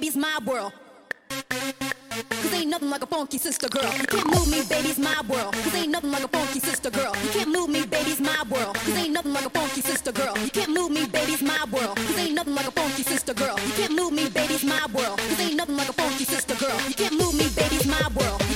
baby's my world. Cause ain't nothing like a funky sister girl. You can't move me, baby's my world. Cause ain't nothing like a funky sister girl. You can't move me, baby's my world. Cause ain't nothing like a funky sister girl. You can't move me, baby's my world. Cause ain't nothing like a funky sister girl. You can't move me, baby's my world. Cause ain't nothing like a funky sister girl. You can't move me, baby's my world.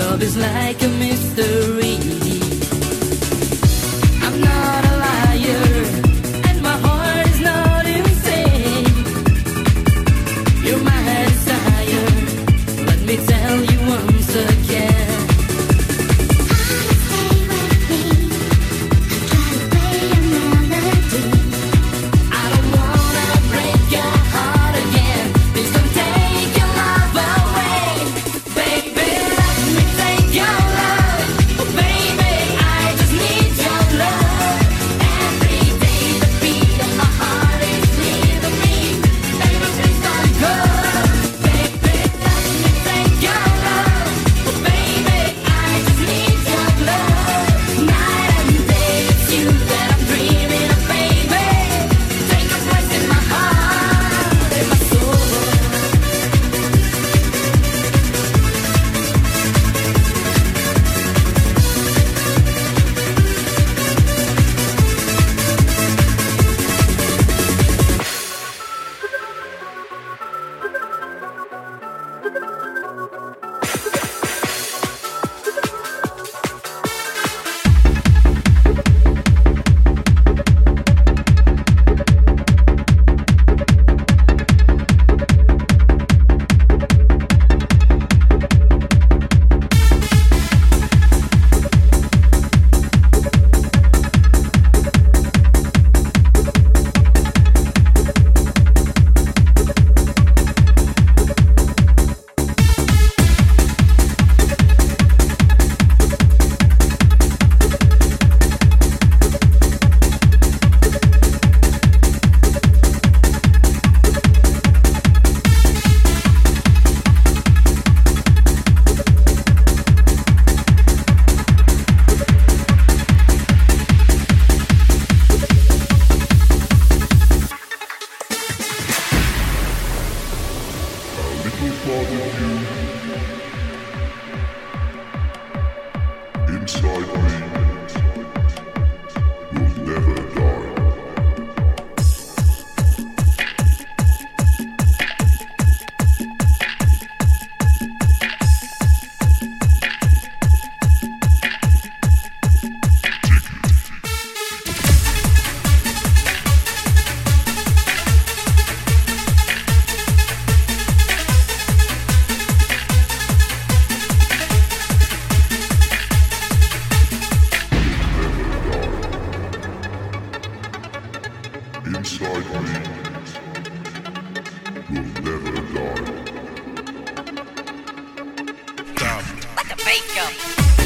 Love is like a mystery. The make.